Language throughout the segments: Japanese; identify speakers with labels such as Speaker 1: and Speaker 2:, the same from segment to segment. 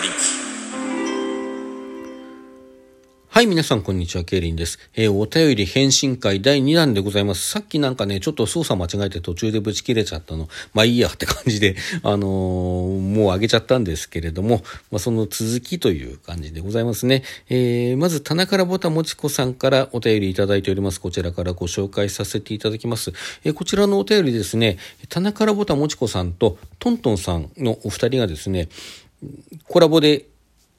Speaker 1: 語り
Speaker 2: はい、皆さん、こんにちは、ケイリンです。えー、お便り返信会第2弾でございます。さっきなんかね、ちょっと操作間違えて途中でブチ切れちゃったの。まあいいやって感じで、あのー、もう上げちゃったんですけれども、まあその続きという感じでございますね。えー、まず、棚からぼたもちこさんからお便りいただいております。こちらからご紹介させていただきます。えー、こちらのお便りですね、棚からぼたもちこさんとトントンさんのお二人がですね、コラボで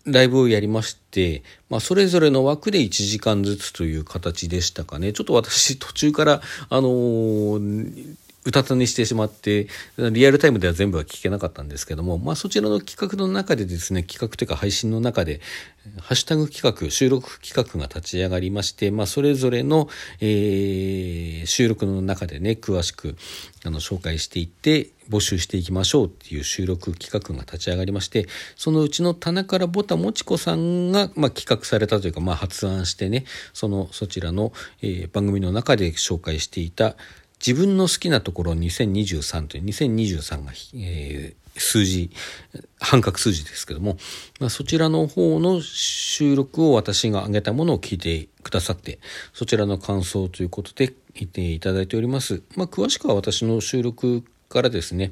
Speaker 2: ライブをやりまして、まあ、それぞれの枠で1時間ずつという形でしたかね。ちょっと私途中から、あのー、うたたにしてしまって、リアルタイムでは全部は聞けなかったんですけども、まあそちらの企画の中でですね、企画というか配信の中で、ハッシュタグ企画、収録企画が立ち上がりまして、まあそれぞれの、えー、収録の中でね、詳しくあの紹介していって、募集していきましょうっていう収録企画が立ち上がりまして、そのうちの棚からぼたもちこさんが、まあ、企画されたというか、まあ、発案してね、その、そちらの、えー、番組の中で紹介していた、自分の好きなところ2023という2023が、えー、数字、半角数字ですけども、まあ、そちらの方の収録を私が上げたものを聞いてくださって、そちらの感想ということで言っていただいております。まあ、詳しくは私の収録からですね、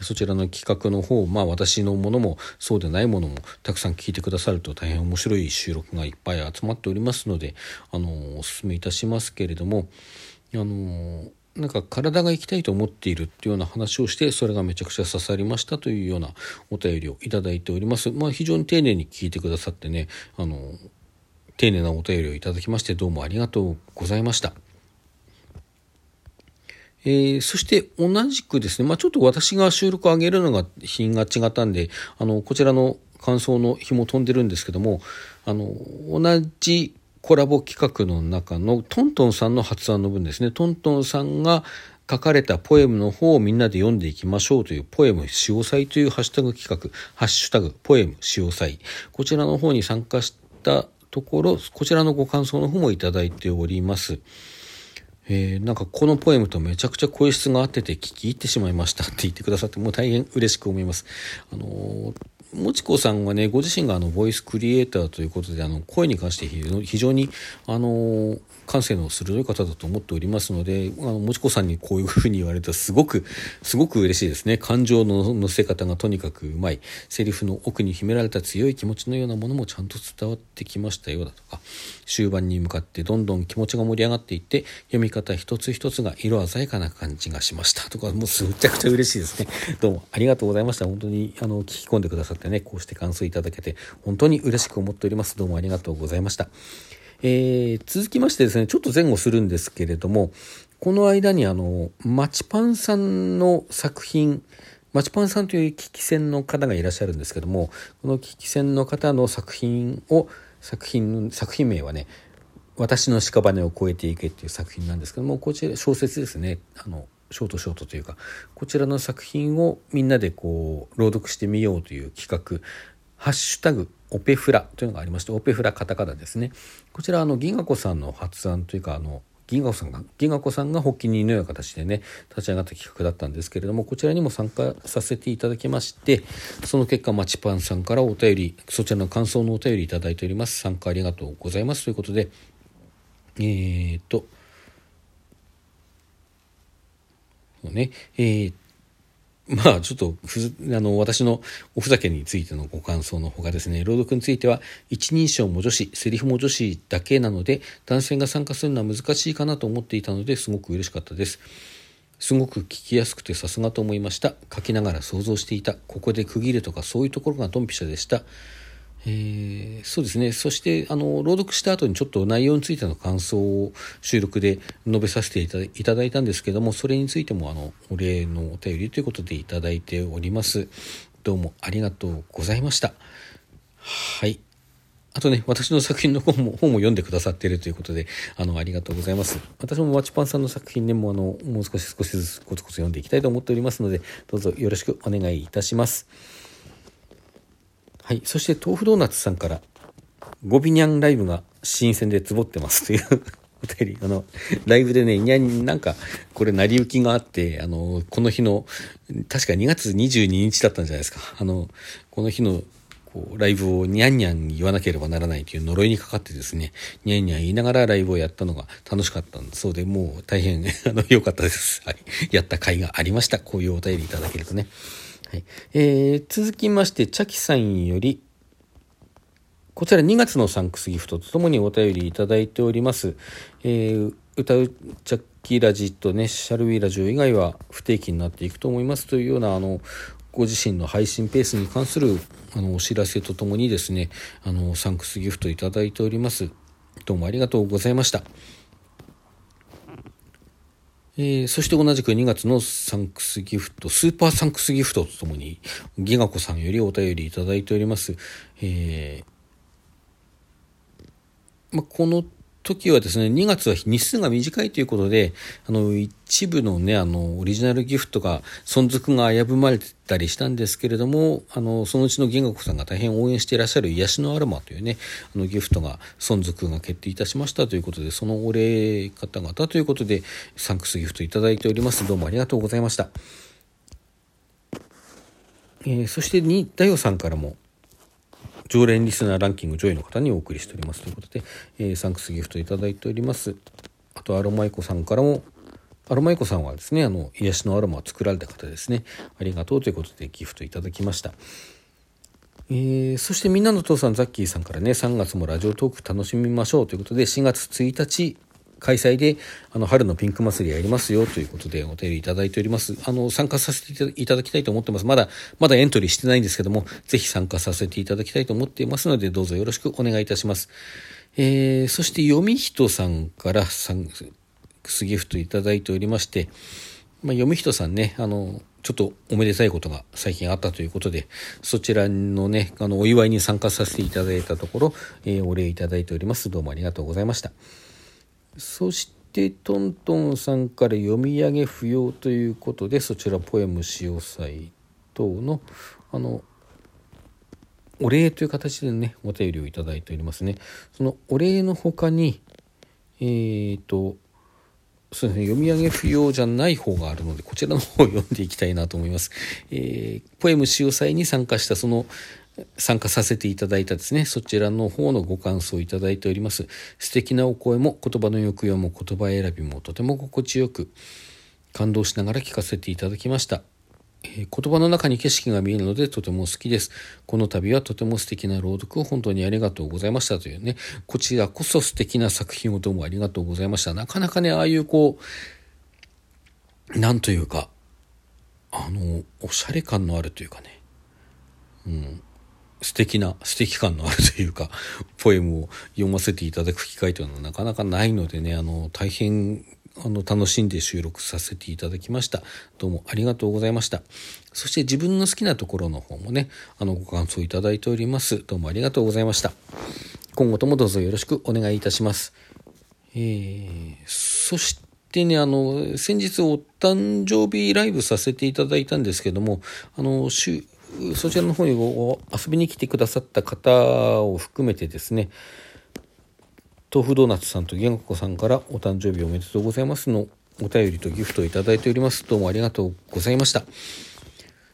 Speaker 2: そちらの企画の方、まあ私のものもそうでないものもたくさん聞いてくださると大変面白い収録がいっぱい集まっておりますので、あの、お勧めいたしますけれども、あの、なんか体が行きたいと思っているっていうような話をしてそれがめちゃくちゃ刺さりましたというようなお便りをいただいております。まあ非常に丁寧に聞いてくださってね、あの、丁寧なお便りをいただきましてどうもありがとうございました。えー、そして同じくですね、まあ、ちょっと私が収録を上げるのが品が違ったんで、あの、こちらの感想の紐飛んでるんですけども、あの、同じコラボ企画の中のトントンさんの発案の分ですね、トントンさんが書かれたポエムの方をみんなで読んでいきましょうというポエム使用祭というハッシュタグ企画、ハッシュタグポエム使用祭、こちらの方に参加したところ、こちらのご感想の方もいただいております。えー、なんかこのポエムとめちゃくちゃ声質が合ってて聞き入ってしまいましたって言ってくださってもう大変嬉しく思います。あのーもちこさんはね、ご自身があの、ボイスクリエイターということで、あの、声に関して非常に、あの、感性の鋭い方だと思っておりますので、あの、もちこさんにこういうふうに言われたらすごく、すごく嬉しいですね。感情の乗せ方がとにかくうまい。セリフの奥に秘められた強い気持ちのようなものもちゃんと伝わってきましたよだとか、終盤に向かってどんどん気持ちが盛り上がっていって、読み方一つ一つが色鮮やかな感じがしましたとか、もうすむちゃくちゃ嬉しいですね。どうもありがとうございました。本当に、あの、聞き込んでくださってね、こうして感想いただけて、本当に嬉しく思っております。どうもありがとうございました。えー、続きましてですね、ちょっと前後するんですけれども、この間にあの、マチパンさんの作品、マチパンさんという危機戦の方がいらっしゃるんですけども、この危機戦の方の作品を、作品、作品名はね、私の屍を越えていけっていう作品なんですけども、こちら小説ですね。あの、ショートショートというか、こちらの作品をみんなでこう、朗読してみようという企画、ハッシュタグオペフラというのがありまして、オペフラカタカナですね。こちら、あの、銀河子さんの発案というか、あの、銀河子さんが、銀河子さんが発起人のような形でね、立ち上がった企画だったんですけれども、こちらにも参加させていただきまして、その結果、マチパンさんからお便り、そちらの感想のお便りいただいております。参加ありがとうございます。ということで、えー、っと、ね、えー、まあちょっとふあの私のおふざけについてのご感想のほかですね。朗読については一人称も女子セリフも女子だけなので男性が参加するのは難しいかなと思っていたのですごく嬉しかったです。すごく聞きやすくてさすがと思いました。書きながら想像していたここで区切るとかそういうところがドンピシャでした。えー、そうですねそしてあの朗読した後にちょっと内容についての感想を収録で述べさせていただいたんですけどもそれについてもあのお礼のお便りということでいただいておりますどうもありがとうございましたはいあとね、私の作品の本も、本も読んでくださっているということで、あの、ありがとうございます。私もマチパンさんの作品でも、あの、もう少し少しずつコツコツ読んでいきたいと思っておりますので、どうぞよろしくお願いいたします。はい。そして、豆腐ドーナツさんから、ゴビニャンライブが新鮮でツボってますというお便り、あの、ライブでね、にゃん、なんか、これ、成り行きがあって、あの、この日の、確か2月22日だったんじゃないですか。あの、この日の、こう、ライブをニャンニャン言わなければならないという呪いにかかってですね、ニャンニャン言いながらライブをやったのが楽しかったんそうで、もう大変あの良かったです。はい。やった甲斐がありました。こういうお便りいただけるとね。はい。えー、続きまして、チャキさんより、こちら2月のサンクスギフトとともにお便りいただいております。えー、歌うチャッキーラジとね、シャルウィラジオ以外は不定期になっていくと思いますというような、あの、ご自身の配信ペースに関するあのお知らせとともにですね、あの、サンクスギフトいただいております。どうもありがとうございました。えー、そして同じく2月のサンクスギフト、スーパーサンクスギフトとともに、ギガ子さんよりお便りいただいております。えーま、この時はですね、2月は日数が短いということで、あの、一部のね、あの、オリジナルギフトが存続が危ぶまれてたりしたんですけれども、あの、そのうちの銀河子さんが大変応援していらっしゃる癒しのアロマというね、あの、ギフトが存続が決定いたしましたということで、そのお礼方々ということで、サンクスギフトいただいております。どうもありがとうございました。えー、そして、に、ダヨさんからも、常連リスナーランキング上位の方にお送りしておりますということで、えー、サンクスギフトいただいております。あと、アロマイコさんからも、アロマイコさんはですね、あの、癒しのアロマを作られた方ですね。ありがとうということでギフトいただきました。えー、そしてみんなの父さんザッキーさんからね3月もラジオトーク楽しみましょうということで4月1日開催で、あの、春のピンク祭りやりますよということでお便りいただいております。あの、参加させていただきたいと思ってます。まだ、まだエントリーしてないんですけども、ぜひ参加させていただきたいと思っていますので、どうぞよろしくお願いいたします。えー、そして、読み人さんからサンクスギフトいただいておりまして、まあ、読み人さんね、あの、ちょっとおめでたいことが最近あったということで、そちらのね、あの、お祝いに参加させていただいたところ、えー、お礼いただいております。どうもありがとうございました。そしてトントンさんから読み上げ不要ということでそちらポエム使用祭等のあのお礼という形でねお便りをいただいておりますね。そのお礼の他にえっ、ー、とそうですね、読み上げ不要じゃない方があるので、こちらの方を読んでいきたいなと思います。えー、ポエム使用祭に参加したその参加させていただいたですね、そちらの方のご感想をいただいております。素敵なお声も言葉の抑揚も言葉選びもとても心地よく感動しながら聞かせていただきました。えー、言葉の中に景色が見えるのでとても好きです。この度はとても素敵な朗読を本当にありがとうございましたというね、こちらこそ素敵な作品をどうもありがとうございました。なかなかね、ああいうこう、なんというか、あの、おしゃれ感のあるというかね、うん、素敵な、素敵感のあるというか、ポエムを読ませていただく機会というのはなかなかないのでね、あの、大変、あの、楽しんで収録させていただきました。どうもありがとうございました。そして自分の好きなところの方もね、あの、ご感想いただいております。どうもありがとうございました。今後ともどうぞよろしくお願いいたします。えー、そしてね、あの、先日お誕生日ライブさせていただいたんですけども、あの、週、そちらの方に遊びに来てくださった方を含めてですね豆腐ドーナツさんと元子さんからお誕生日おめでとうございますのお便りとギフトをいただいております。どうもありがとうございました。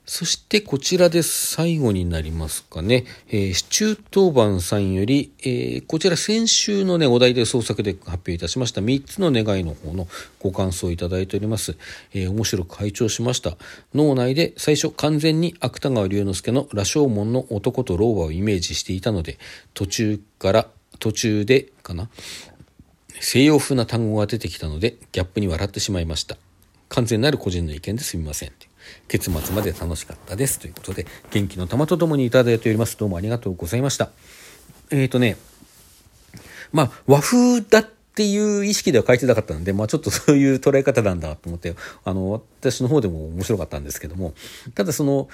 Speaker 2: そしてこちらで最後になりますかね。えー、シチュー当番さんより、えー、こちら先週のね、お題で創作で発表いたしました3つの願いの方のご感想をいただいております。えー、面白く拝聴しました。脳内で最初完全に芥川龍之介の羅生門の男と老婆をイメージしていたので、途中から、途中でかな。西洋風な単語が出てきたので、ギャップに笑ってしまいました。完全なる個人の意見ですみません。結末まで楽しかったです。ということで、元気の玉とともにいただいております。どうもありがとうございました。えっ、ー、とね、まあ、和風だっていう意識では書いてなかったので、まあちょっとそういう捉え方なんだと思って、あの、私の方でも面白かったんですけども、ただその、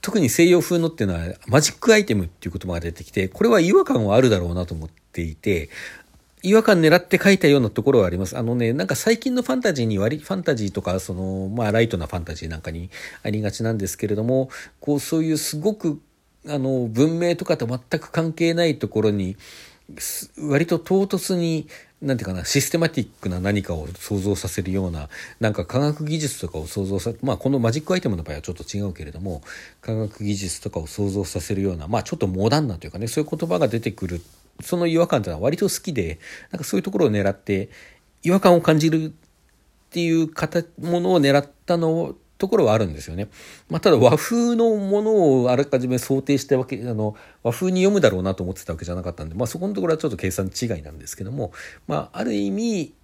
Speaker 2: 特に西洋風のっていうのはマジックアイテムっていう言葉が出てきて、これは違和感はあるだろうなと思っていて、違和感狙って書いたようなところはあります。あのね、なんか最近のファンタジーに割り、ファンタジーとか、その、まあライトなファンタジーなんかにありがちなんですけれども、こうそういうすごく、あの、文明とかと全く関係ないところに、割と唐突に、なんていうかな、システマティックな何かを想像させるような、なんか科学技術とかを想像さ、まあこのマジックアイテムの場合はちょっと違うけれども、科学技術とかを想像させるような、まあちょっとモダンなというかね、そういう言葉が出てくる、その違和感というのは割と好きで、なんかそういうところを狙って、違和感を感じるっていう方ものを狙ったのところはあるんですよね。まあ、ただ和風のものをあらかじめ想定したわけ、あの、和風に読むだろうなと思ってたわけじゃなかったんで、まあ、そこのところはちょっと計算違いなんですけども、まあ、ある意味、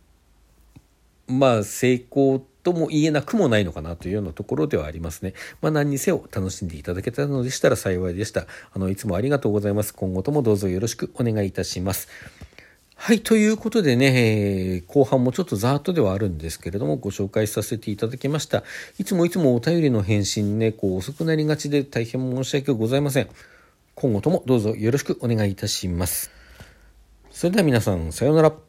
Speaker 2: まあ、成功とも言えなくもないのかなというようなところではありますね。まあ、何にせよ楽しんでいただけたのでしたら幸いでした。あの、いつもありがとうございます。今後ともどうぞよろしくお願いいたします。はい。ということでね、えー、後半もちょっとざーっとではあるんですけれども、ご紹介させていただきました。いつもいつもお便りの返信ね、こう遅くなりがちで大変申し訳ございません。今後ともどうぞよろしくお願いいたします。それでは皆さん、さようなら。